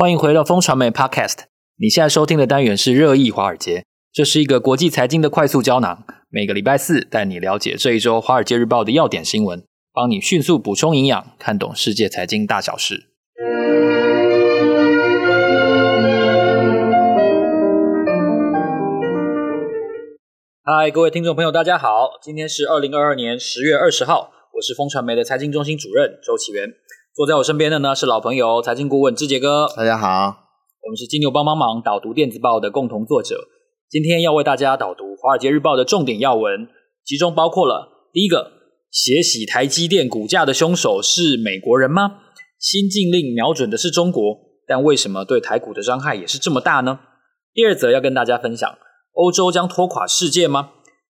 欢迎回到风传媒 Podcast。你现在收听的单元是热议华尔街，这是一个国际财经的快速胶囊。每个礼拜四带你了解这一周《华尔街日报》的要点新闻，帮你迅速补充营养，看懂世界财经大小事。嗨，各位听众朋友，大家好，今天是二零二二年十月二十号。我是风传媒的财经中心主任周岐原，坐在我身边的呢是老朋友财经顾问志杰哥。大家好，我们是金牛帮帮忙导读电子报的共同作者。今天要为大家导读《华尔街日报》的重点要闻，其中包括了第一个，血洗台积电股价的凶手是美国人吗？新禁令瞄准的是中国，但为什么对台股的伤害也是这么大呢？第二则要跟大家分享，欧洲将拖垮世界吗？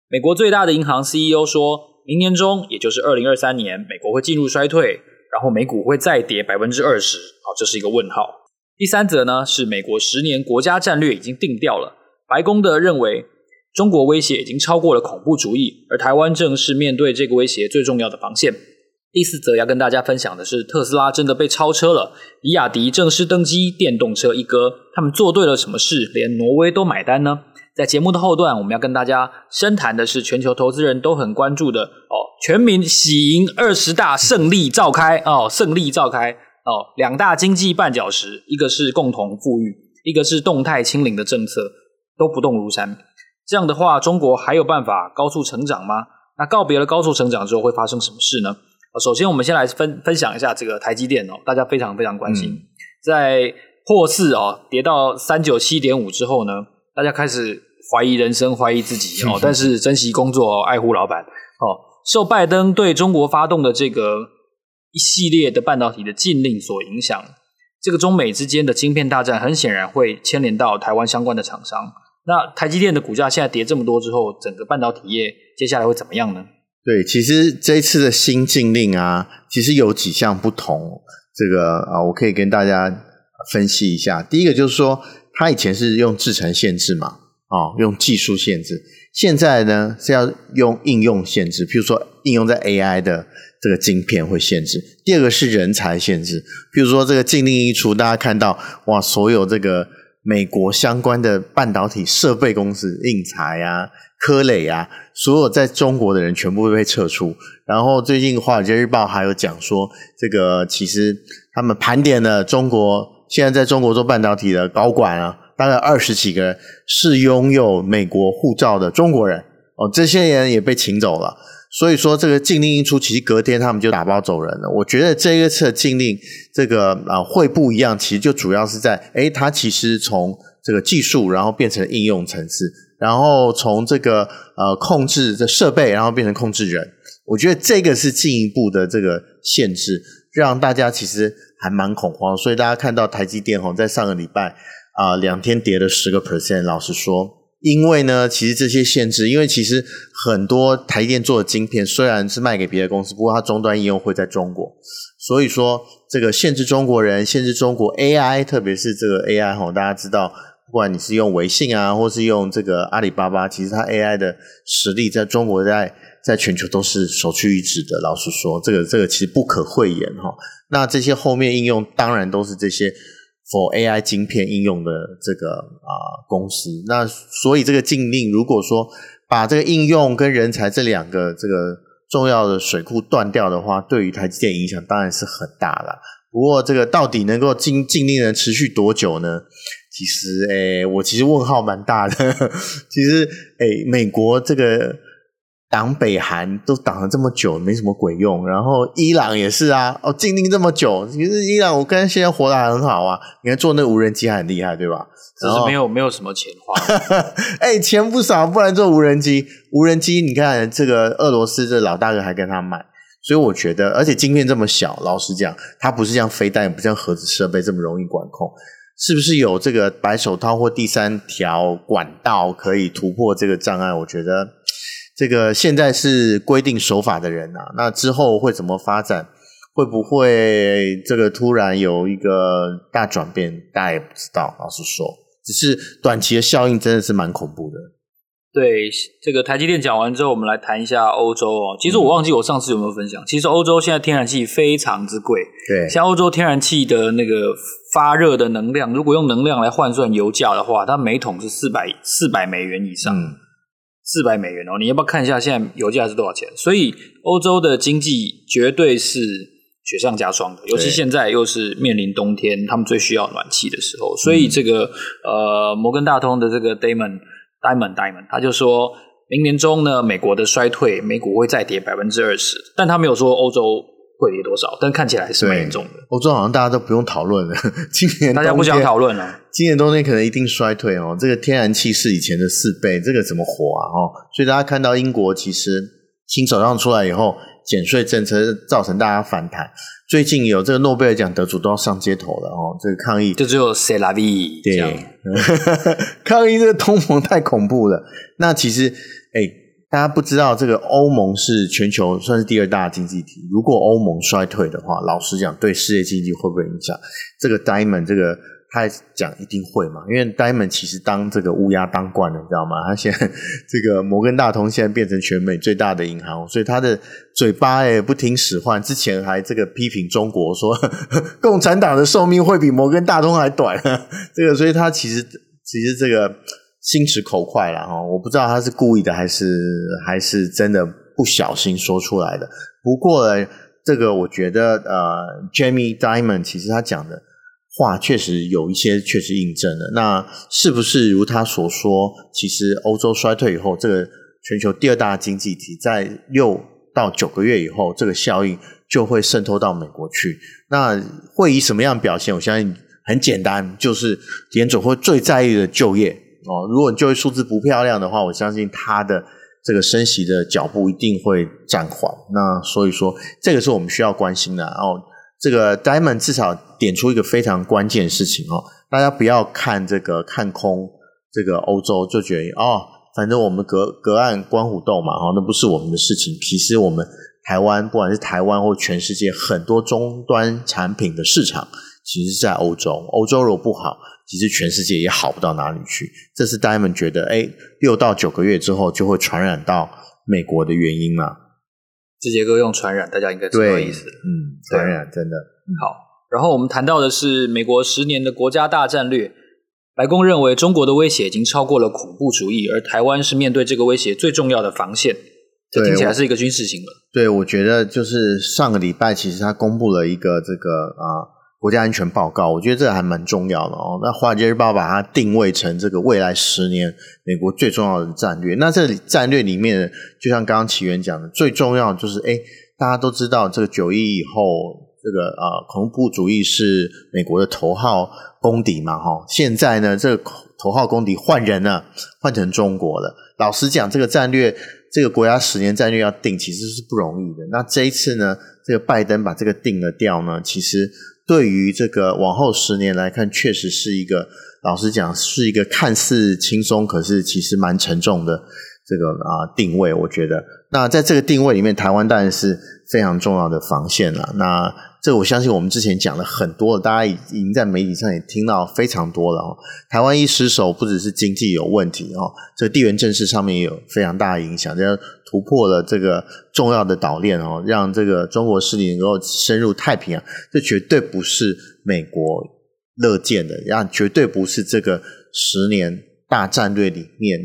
美国最大的银行 CEO 说。明年中，也就是二零二三年，美国会进入衰退，然后美股会再跌百分之二十。好，这是一个问号。第三则呢，是美国十年国家战略已经定调了，白宫的认为中国威胁已经超过了恐怖主义，而台湾正是面对这个威胁最重要的防线。第四则要跟大家分享的是，特斯拉真的被超车了，比亚迪正式登基电动车一哥，他们做对了什么事，连挪威都买单呢？在节目的后段，我们要跟大家深谈的是全球投资人都很关注的哦，全民喜迎二十大胜利召开哦，胜利召开哦，两大经济绊脚石，一个是共同富裕，一个是动态清零的政策都不动如山。这样的话，中国还有办法高速成长吗？那告别了高速成长之后会发生什么事呢？首先，我们先来分分享一下这个台积电哦，大家非常非常关心，嗯、在破四哦跌到三九七点五之后呢，大家开始。怀疑人生，怀疑自己哦，但是珍惜工作，爱护老板哦。受拜登对中国发动的这个一系列的半导体的禁令所影响，这个中美之间的晶片大战，很显然会牵连到台湾相关的厂商。那台积电的股价现在跌这么多之后，整个半导体业接下来会怎么样呢？对，其实这一次的新禁令啊，其实有几项不同。这个啊，我可以跟大家分析一下。第一个就是说，它以前是用制程限制嘛。哦，用技术限制，现在呢是要用应用限制，譬如说应用在 AI 的这个晶片会限制。第二个是人才限制，譬如说这个禁令一出，大家看到哇，所有这个美国相关的半导体设备公司，应材啊、科磊啊，所有在中国的人全部会被撤出。然后最近《华尔街日报》还有讲说，这个其实他们盘点了中国现在在中国做半导体的高管啊。大概二十几个人是拥有美国护照的中国人哦，这些人也被请走了。所以说，这个禁令一出，其实隔天他们就打包走人了。我觉得这一次的禁令，这个啊会不一样，其实就主要是在，诶，它其实从这个技术，然后变成应用层次，然后从这个呃控制的设备，然后变成控制人。我觉得这个是进一步的这个限制，让大家其实还蛮恐慌。所以大家看到台积电吼，在上个礼拜。啊、呃，两天跌了十个 percent。老实说，因为呢，其实这些限制，因为其实很多台积电做的晶片虽然是卖给别的公司，不过它终端应用会在中国，所以说这个限制中国人，限制中国 AI，特别是这个 AI 吼，大家知道，不管你是用微信啊，或是用这个阿里巴巴，其实它 AI 的实力在中国在在全球都是首屈一指的。老实说，这个这个其实不可讳言哈。那这些后面应用当然都是这些。For AI 晶片应用的这个啊、公司，那所以这个禁令如果说把这个应用跟人才这两个这个重要的水库断掉的话，对于台积电影响当然是很大了。不过这个到底能够禁禁令能持续多久呢？其实，诶，我其实问号蛮大的。其实，诶，美国这个。挡北韩都挡了这么久，没什么鬼用。然后伊朗也是啊，哦，禁令这么久，其实伊朗我跟现在活得还很好啊。你看做那无人机还很厉害，对吧？只是没有没有什么钱花。哎、欸，钱不少，不然做无人机。无人机，你看这个俄罗斯这老大哥还跟他买，所以我觉得，而且晶片这么小，老实讲，它不是像飞弹，也不像核子设备这么容易管控。是不是有这个白手套或第三条管道可以突破这个障碍？我觉得。这个现在是规定守法的人啊，那之后会怎么发展？会不会这个突然有一个大转变？大家也不知道。老实说，只是短期的效应真的是蛮恐怖的。对，这个台积电讲完之后，我们来谈一下欧洲哦。其实我忘记我上次有没有分享，其实欧洲现在天然气非常之贵。对，像欧洲天然气的那个发热的能量，如果用能量来换算油价的话，它每桶是四百四百美元以上，四百、嗯、美元哦。你要不要看一下现在油价是多少钱？所以欧洲的经济绝对是雪上加霜的，尤其现在又是面临冬天，他们最需要暖气的时候。所以这个、嗯、呃，摩根大通的这个 Damon。Diamond Diamond，他就说明年中呢，美国的衰退，美股会再跌百分之二十，但他没有说欧洲会跌多少，但看起来是蛮严重的。欧洲好像大家都不用讨论了，今年大家不想讨论了。今年冬天可能一定衰退哦，这个天然气是以前的四倍，这个怎么活啊？哦，所以大家看到英国其实新首相出来以后，减税政策造成大家反弹。最近有这个诺贝尔奖得主都要上街头了哦，这个抗议就只有 C'est la vie 对，抗议这个通膨太恐怖了。那其实，哎，大家不知道这个欧盟是全球算是第二大经济体，如果欧盟衰退的话，老实讲，对世界经济会不会影响？这个 Diamond 这个。他讲一定会嘛，因为 Diamond 其实当这个乌鸦当惯了，你知道吗？他现在这个摩根大通现在变成全美最大的银行，所以他的嘴巴也不听使唤。之前还这个批评中国说，共产党的寿命会比摩根大通还短。这个，所以他其实其实这个心直口快了哈。我不知道他是故意的还是还是真的不小心说出来的。不过呢，这个我觉得呃，Jamie Diamond 其实他讲的。话确实有一些确实印证了，那是不是如他所说？其实欧洲衰退以后，这个全球第二大经济体在六到九个月以后，这个效应就会渗透到美国去。那会以什么样表现？我相信很简单，就是联总会最在意的就业哦。如果你就业数字不漂亮的话，我相信它的这个升息的脚步一定会暂缓。那所以说，这个是我们需要关心的哦。这个 Diamond 至少点出一个非常关键的事情哦，大家不要看这个看空这个欧洲，就觉得哦，反正我们隔隔岸观虎斗嘛，哦，那不是我们的事情。其实我们台湾，不管是台湾或全世界很多终端产品的市场，其实是在欧洲。欧洲如果不好，其实全世界也好不到哪里去。这是 Diamond 觉得，哎，六到九个月之后就会传染到美国的原因嘛。这节课用传染，大家应该知道意思。嗯，传染真的、嗯、好。然后我们谈到的是美国十年的国家大战略。白宫认为中国的威胁已经超过了恐怖主义，而台湾是面对这个威胁最重要的防线。这听起来是一个军事新闻。对，我觉得就是上个礼拜，其实他公布了一个这个啊。国家安全报告，我觉得这个还蛮重要的哦。那《华尔街日报》把它定位成这个未来十年美国最重要的战略。那这里战略里面，就像刚刚起源讲的，最重要就是，哎，大家都知道这个九一以后，这个啊恐怖主义是美国的头号公敌嘛，哈。现在呢，这个头号公敌换人了，换成中国了。老实讲，这个战略，这个国家十年战略要定，其实是不容易的。那这一次呢，这个拜登把这个定了掉呢，其实。对于这个往后十年来看，确实是一个，老实讲，是一个看似轻松，可是其实蛮沉重的这个啊定位。我觉得，那在这个定位里面，台湾当然是非常重要的防线了。那这我相信我们之前讲了很多了，大家已经在媒体上也听到非常多了哦。台湾一失守，不只是经济有问题哦，这地缘政治上面也有非常大的影响，这样突破了这个重要的岛链哦，让这个中国势力能够深入太平洋，这绝对不是美国乐见的，让绝对不是这个十年大战略里面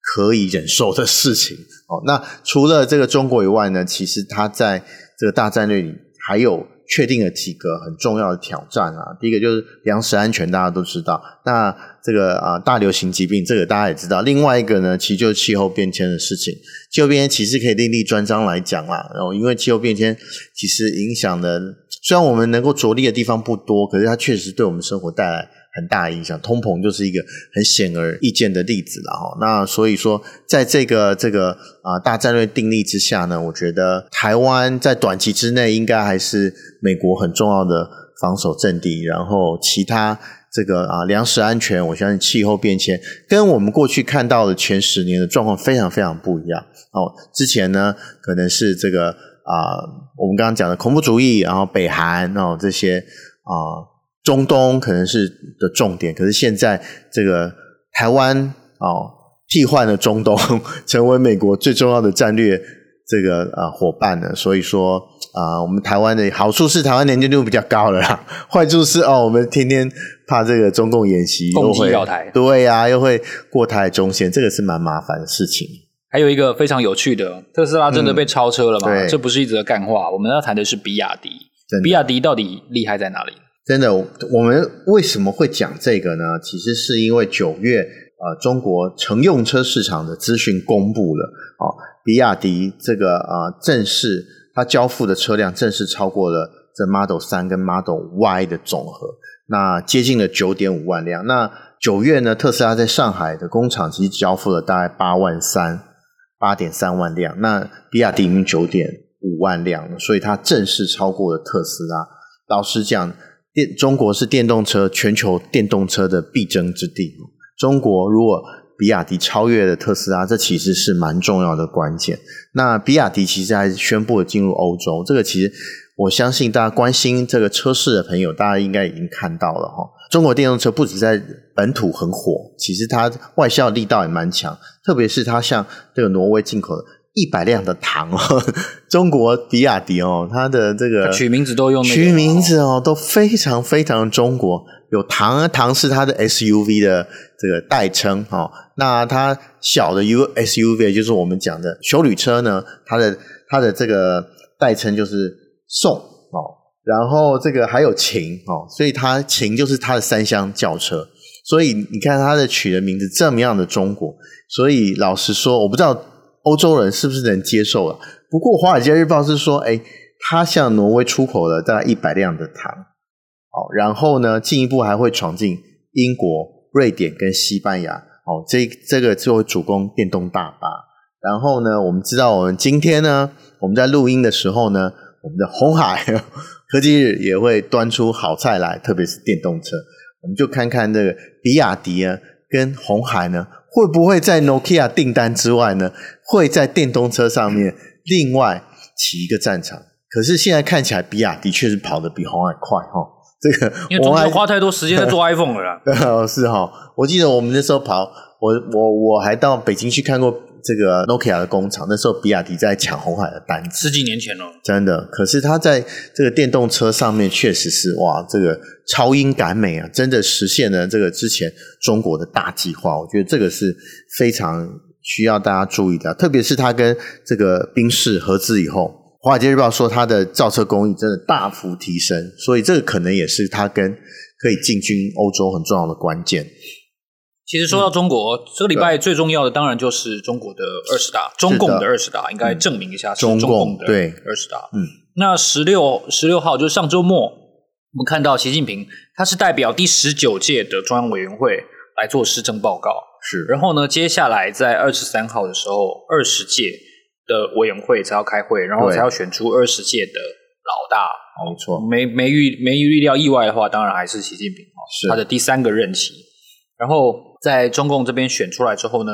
可以忍受的事情哦。那除了这个中国以外呢，其实它在这个大战略里还有。确定了几个很重要的挑战啊，第一个就是粮食安全，大家都知道。那这个啊，大流行疾病，这个大家也知道。另外一个呢，其实就是气候变迁的事情。气候变迁其实可以另立专章来讲啦。然后，因为气候变迁其实影响的，虽然我们能够着力的地方不多，可是它确实对我们生活带来。很大影响，通膨就是一个很显而易见的例子了哈。那所以说，在这个这个啊大战略定力之下呢，我觉得台湾在短期之内应该还是美国很重要的防守阵地。然后其他这个啊粮食安全，我相信气候变迁跟我们过去看到的前十年的状况非常非常不一样哦。之前呢，可能是这个啊我们刚刚讲的恐怖主义，然后北韩哦这些啊。中东可能是的重点，可是现在这个台湾哦，替换了中东，成为美国最重要的战略这个啊伙伴了。所以说啊，我们台湾的好处是台湾年金率比较高了啦，坏处是哦，我们天天怕这个中共演习又会台，对呀、啊，又会过台中线，这个是蛮麻烦的事情。还有一个非常有趣的，特斯拉真的被超车了吗？嗯、这不是一则干话，我们要谈的是比亚迪。比亚迪到底厉害在哪里？真的，我们为什么会讲这个呢？其实是因为九月，呃，中国乘用车市场的资讯公布了，哦，比亚迪这个呃正式它交付的车辆正式超过了这 Model 3跟 Model Y 的总和，那接近了九点五万辆。那九月呢，特斯拉在上海的工厂其实交付了大概八万三。八点三万辆，那比亚迪已经九点五万辆了，所以它正式超过了特斯拉。老实讲，电中国是电动车全球电动车的必争之地。中国如果比亚迪超越了特斯拉，这其实是蛮重要的关键。那比亚迪其实还宣布了进入欧洲，这个其实我相信大家关心这个车市的朋友，大家应该已经看到了哈。中国电动车不止在本土很火，其实它外销力道也蛮强。特别是它像这个挪威进口的一百辆的唐哦，中国比亚迪哦，它的这个取名字都用取名字哦，都非常非常中国。有唐，唐是它的 SUV 的这个代称哦。那它小的 U SUV 就是我们讲的修旅车呢，它的它的这个代称就是宋哦。然后这个还有秦哦，所以它秦就是它的三厢轿车，所以你看它的取的名字这么样的中国，所以老实说，我不知道欧洲人是不是能接受了。不过《华尔街日报》是说，哎，它向挪威出口了大概一百辆的糖，哦，然后呢，进一步还会闯进英国、瑞典跟西班牙，哦，这这个就会主攻电动大巴。然后呢，我们知道我们今天呢，我们在录音的时候呢，我们的红海。科技日也会端出好菜来，特别是电动车，我们就看看这个比亚迪啊，跟红海呢，会不会在 Nokia 订单之外呢，会在电动车上面另外起一个战场？可是现在看起来，比亚迪确实跑得比红海快哈。这个因为中间花太多时间在做 iPhone 了啦。是哈，我记得我们那时候跑，我我我还到北京去看过。这个 Nokia 的工厂，那时候比亚迪在抢红海的单子，十几年前哦，真的。可是它在这个电动车上面，确实是哇，这个超英赶美啊，真的实现了这个之前中国的大计划。我觉得这个是非常需要大家注意的，特别是它跟这个宾士合资以后，《华尔街日报》说它的造车工艺真的大幅提升，所以这个可能也是它跟可以进军欧洲很重要的关键。其实说到中国，嗯、这个礼拜最重要的当然就是中国的二十大，中共的二十大，应该证明一下是中共的二十大。嗯，那十六十六号就是上周末，我们看到习近平他是代表第十九届的中央委员会来做施政报告，是。然后呢，接下来在二十三号的时候，二十届的委员会才要开会，然后才要选出二十届的老大。没错，没没预没预料意外的话，当然还是习近平是他的第三个任期。然后在中共这边选出来之后呢，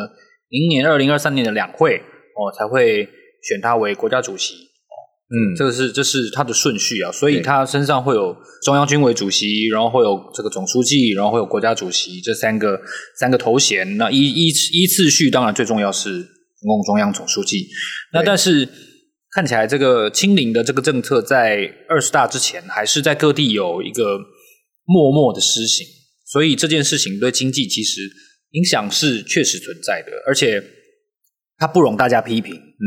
明年二零二三年的两会哦才会选他为国家主席哦，嗯，这个是这是他的顺序啊，所以他身上会有中央军委主席，然后会有这个总书记，然后会有国家主席这三个三个头衔。那依依依次序，当然最重要是中共中央总书记。那但是看起来这个清零的这个政策在二十大之前，还是在各地有一个默默的施行。所以这件事情对经济其实影响是确实存在的，而且它不容大家批评。嗯，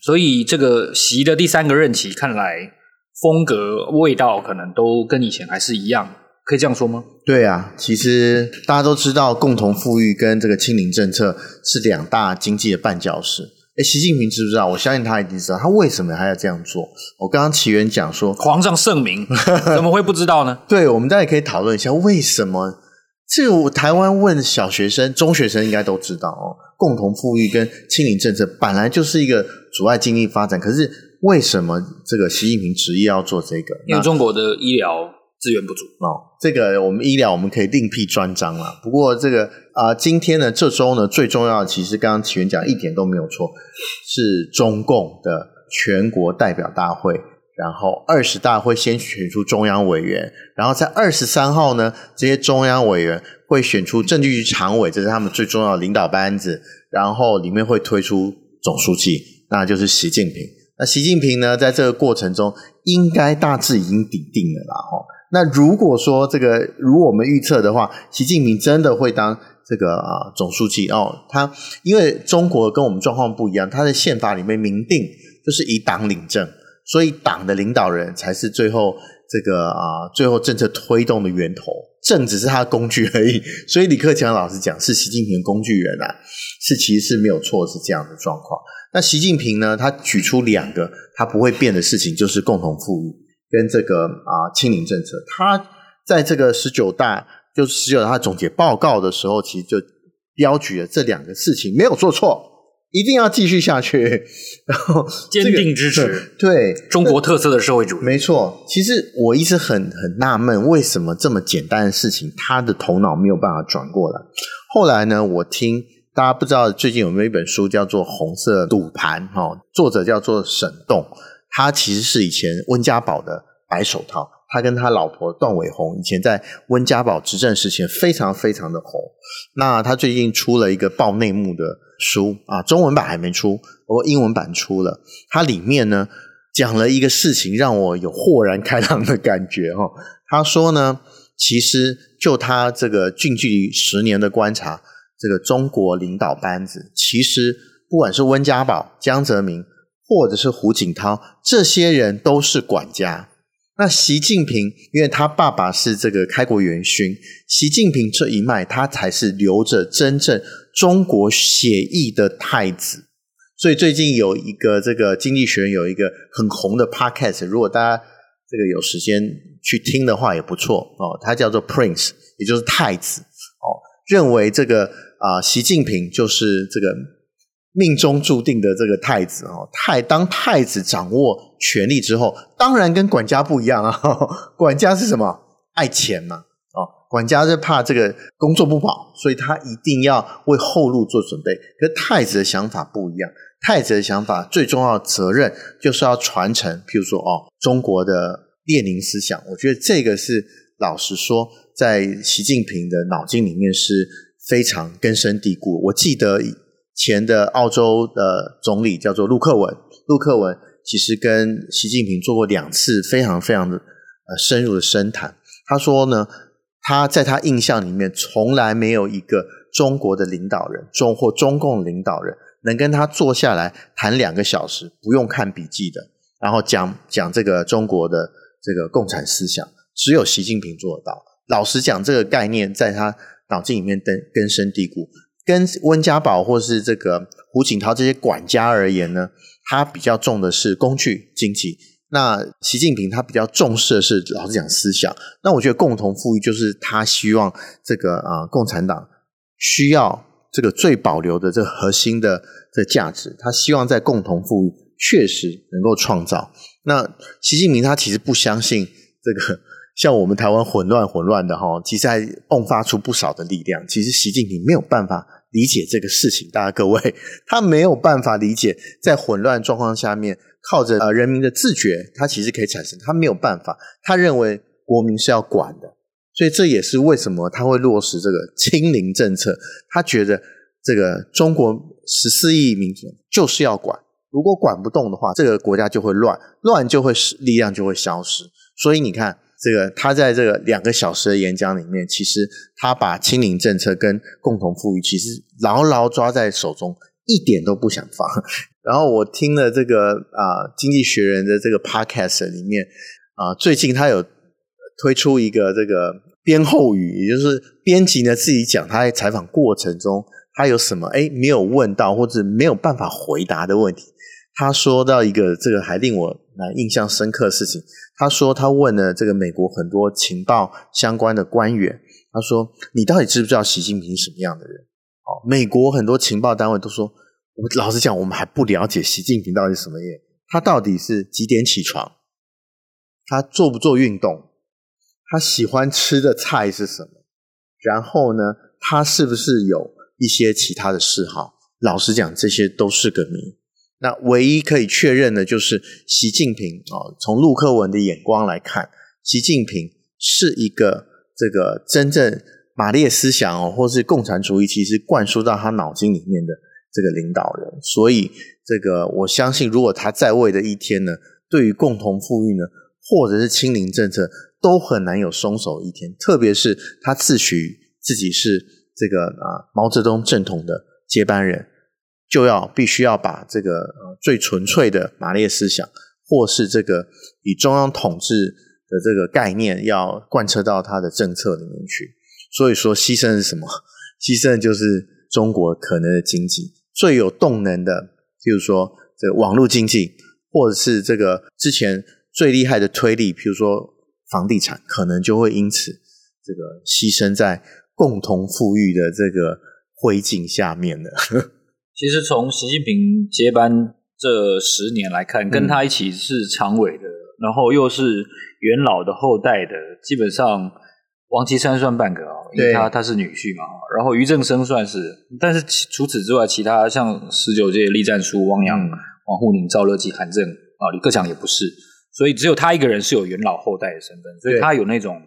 所以这个习的第三个任期看来风格味道可能都跟以前还是一样，可以这样说吗？对啊，其实大家都知道，共同富裕跟这个清零政策是两大经济的绊脚石。哎，习近平知不知道？我相信他一定知道，他为什么还要这样做？我刚刚起源讲说，皇上圣明，怎么会不知道呢？对，我们大家也可以讨论一下为什么。这个我台湾问小学生、中学生应该都知道哦。共同富裕跟清零政策本来就是一个阻碍经济发展，可是为什么这个习近平执意要做这个？因为中国的医疗资源不足哦。这个我们医疗我们可以另辟专章了。不过这个啊、呃，今天呢，这周呢，最重要的其实刚刚起源讲一点都没有错，是中共的全国代表大会然后二十大会先选出中央委员，然后在二十三号呢，这些中央委员会选出政治局常委，这是他们最重要的领导班子，然后里面会推出总书记，那就是习近平。那习近平呢，在这个过程中应该大致已经底定了啦。哈，那如果说这个如果我们预测的话，习近平真的会当这个啊总书记哦，他因为中国跟我们状况不一样，他的宪法里面明定就是以党领政。所以党的领导人才是最后这个啊，最后政策推动的源头，政只是他的工具而已。所以李克强老师讲是习近平工具人啊，是其实是没有错，是这样的状况。那习近平呢，他举出两个他不会变的事情，就是共同富裕跟这个啊清零政策。他在这个十九大就是十九大总结报告的时候，其实就标举了这两个事情没有做错。一定要继续下去，然后坚定支持 对中国特色的社会主义。没错，其实我一直很很纳闷，为什么这么简单的事情，他的头脑没有办法转过来。后来呢，我听大家不知道最近有没有一本书叫做《红色赌盘》哈，作者叫做沈栋，他其实是以前温家宝的白手套。他跟他老婆段伟宏以前在温家宝执政时期非常非常的红。那他最近出了一个爆内幕的书啊，中文版还没出，不过英文版出了。它里面呢讲了一个事情，让我有豁然开朗的感觉哈。他说呢，其实就他这个近距离十年的观察，这个中国领导班子，其实不管是温家宝、江泽民，或者是胡锦涛，这些人都是管家。那习近平，因为他爸爸是这个开国元勋，习近平这一脉，他才是留着真正中国血裔的太子。所以最近有一个这个经济学人有一个很红的 podcast，如果大家这个有时间去听的话也不错哦。他叫做 Prince，也就是太子哦，认为这个啊，习近平就是这个。命中注定的这个太子哦，太当太子掌握权力之后，当然跟管家不一样啊。管家是什么？爱钱嘛。哦，管家是怕这个工作不保，所以他一定要为后路做准备。可太子的想法不一样，太子的想法最重要的责任就是要传承，譬如说哦，中国的列宁思想。我觉得这个是老实说，在习近平的脑筋里面是非常根深蒂固。我记得。前的澳洲的总理叫做陆克文，陆克文其实跟习近平做过两次非常非常的呃深入的深谈。他说呢，他在他印象里面从来没有一个中国的领导人，中或中共领导人能跟他坐下来谈两个小时，不用看笔记的，然后讲讲这个中国的这个共产思想，只有习近平做得到。老实讲，这个概念在他脑筋里面根根深蒂固。跟温家宝或是这个胡锦涛这些管家而言呢，他比较重的是工具经济。那习近平他比较重视的是老实讲思想。那我觉得共同富裕就是他希望这个啊共产党需要这个最保留的这个核心的这价值，他希望在共同富裕确实能够创造。那习近平他其实不相信这个。像我们台湾混乱混乱的哈，其实还迸发出不少的力量。其实习近平没有办法理解这个事情，大家各位，他没有办法理解在混乱状况下面，靠着呃人民的自觉，他其实可以产生。他没有办法，他认为国民是要管的，所以这也是为什么他会落实这个清零政策。他觉得这个中国十四亿民族就是要管，如果管不动的话，这个国家就会乱，乱就会使力量就会消失。所以你看。这个他在这个两个小时的演讲里面，其实他把清零政策跟共同富裕其实牢牢抓在手中，一点都不想放。然后我听了这个啊《经济学人》的这个 podcast 里面啊，最近他有推出一个这个编后语，也就是编辑呢自己讲他在采访过程中他有什么哎没有问到或者没有办法回答的问题。他说到一个这个还令我蛮印象深刻的事情。他说他问了这个美国很多情报相关的官员，他说：“你到底知不知道习近平什么样的人？”哦，美国很多情报单位都说：“我们老实讲，我们还不了解习近平到底是什么人。他到底是几点起床？他做不做运动？他喜欢吃的菜是什么？然后呢，他是不是有一些其他的嗜好？老实讲，这些都是个谜。”那唯一可以确认的就是习近平啊，从陆克文的眼光来看，习近平是一个这个真正马列思想哦，或是共产主义，其实灌输到他脑筋里面的这个领导人。所以，这个我相信，如果他在位的一天呢，对于共同富裕呢，或者是清零政策，都很难有松手一天。特别是他自诩自己是这个啊毛泽东正统的接班人。就要必须要把这个呃最纯粹的马列思想，或是这个以中央统治的这个概念，要贯彻到他的政策里面去。所以说，牺牲是什么？牺牲就是中国可能的经济最有动能的，譬如说这网络经济，或者是这个之前最厉害的推力，譬如说房地产，可能就会因此这个牺牲在共同富裕的这个灰烬下面了。其实从习近平接班这十年来看，跟他一起是常委的，嗯、然后又是元老的后代的，基本上王岐山算半个啊，因为他他是女婿嘛。然后俞正声算是，但是除此之外，其他像十九届栗战书、汪洋、王沪宁、赵乐际、韩正啊、李克强也不是，所以只有他一个人是有元老后代的身份，所以他有那种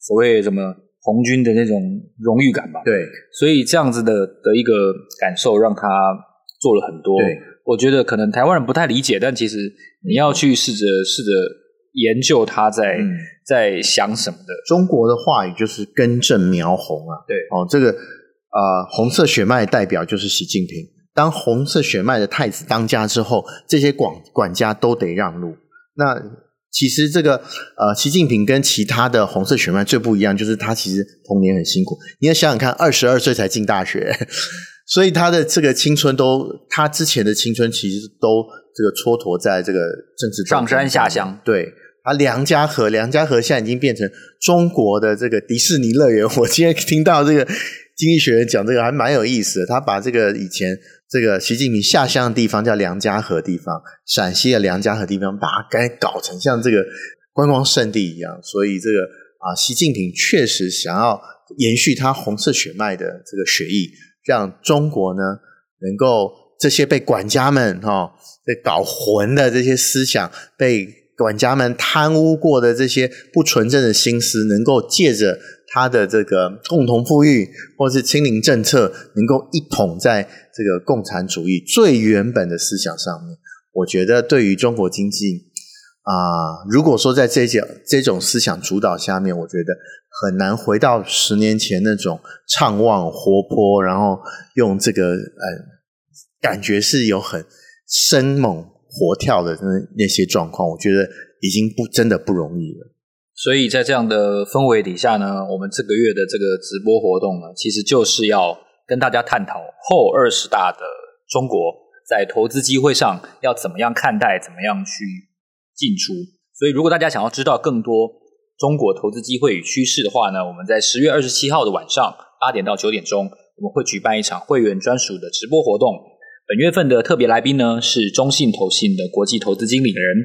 所谓什么。红军的那种荣誉感吧，对，所以这样子的的一个感受，让他做了很多。对，我觉得可能台湾人不太理解，但其实你要去试着试着研究他在、嗯、在想什么的。中国的话语就是根正苗红啊，对，哦，这个呃红色血脉代表就是习近平。当红色血脉的太子当家之后，这些管管家都得让路。那其实这个呃，习近平跟其他的红色血脉最不一样，就是他其实童年很辛苦。你要想想看，二十二岁才进大学，所以他的这个青春都，他之前的青春其实都这个蹉跎在这个政治上山下乡。对，他梁家河，梁家河现在已经变成中国的这个迪士尼乐园。我今天听到这个经济学人讲这个还蛮有意思的，他把这个以前。这个习近平下乡的地方叫梁家河地方，陕西的梁家河地方，把它该搞成像这个观光圣地一样。所以这个啊，习近平确实想要延续他红色血脉的这个血液，让中国呢能够这些被管家们哈、被搞混的这些思想，被管家们贪污过的这些不纯正的心思，能够借着。他的这个共同富裕或是清零政策，能够一统在这个共产主义最原本的思想上面，我觉得对于中国经济啊、如果说在这些这种思想主导下面，我觉得很难回到十年前那种畅旺活泼，然后用这个呃感觉是有很生猛活跳的那些状况，我觉得已经不真的不容易了。所以在这样的氛围底下呢，我们这个月的这个直播活动呢，其实就是要跟大家探讨后二十大的中国在投资机会上要怎么样看待，怎么样去进出。所以如果大家想要知道更多中国投资机会与趋势的话呢，我们在十月二十七号的晚上八点到九点钟，我们会举办一场会员专属的直播活动。本月份的特别来宾呢，是中信投信的国际投资经理人。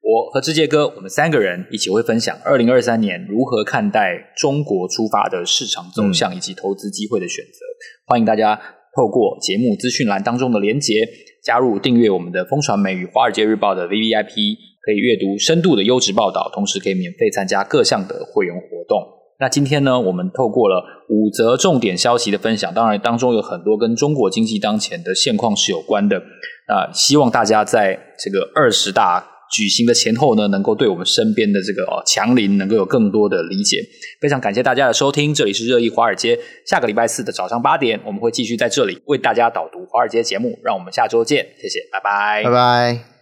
我和志杰哥，我们三个人一起会分享二零二三年如何看待中国出发的市场走向以及投资机会的选择。嗯、欢迎大家透过节目资讯栏当中的连结，加入订阅我们的风传媒与华尔街日报的 VVIP，可以阅读深度的优质报道，同时可以免费参加各项的会员活动。那今天呢，我们透过了五则重点消息的分享，当然当中有很多跟中国经济当前的现况是有关的。那希望大家在这个二十大。举行的前后呢，能够对我们身边的这个哦强邻能够有更多的理解。非常感谢大家的收听，这里是热议华尔街。下个礼拜四的早上八点，我们会继续在这里为大家导读华尔街节目。让我们下周见，谢谢，拜拜，拜拜。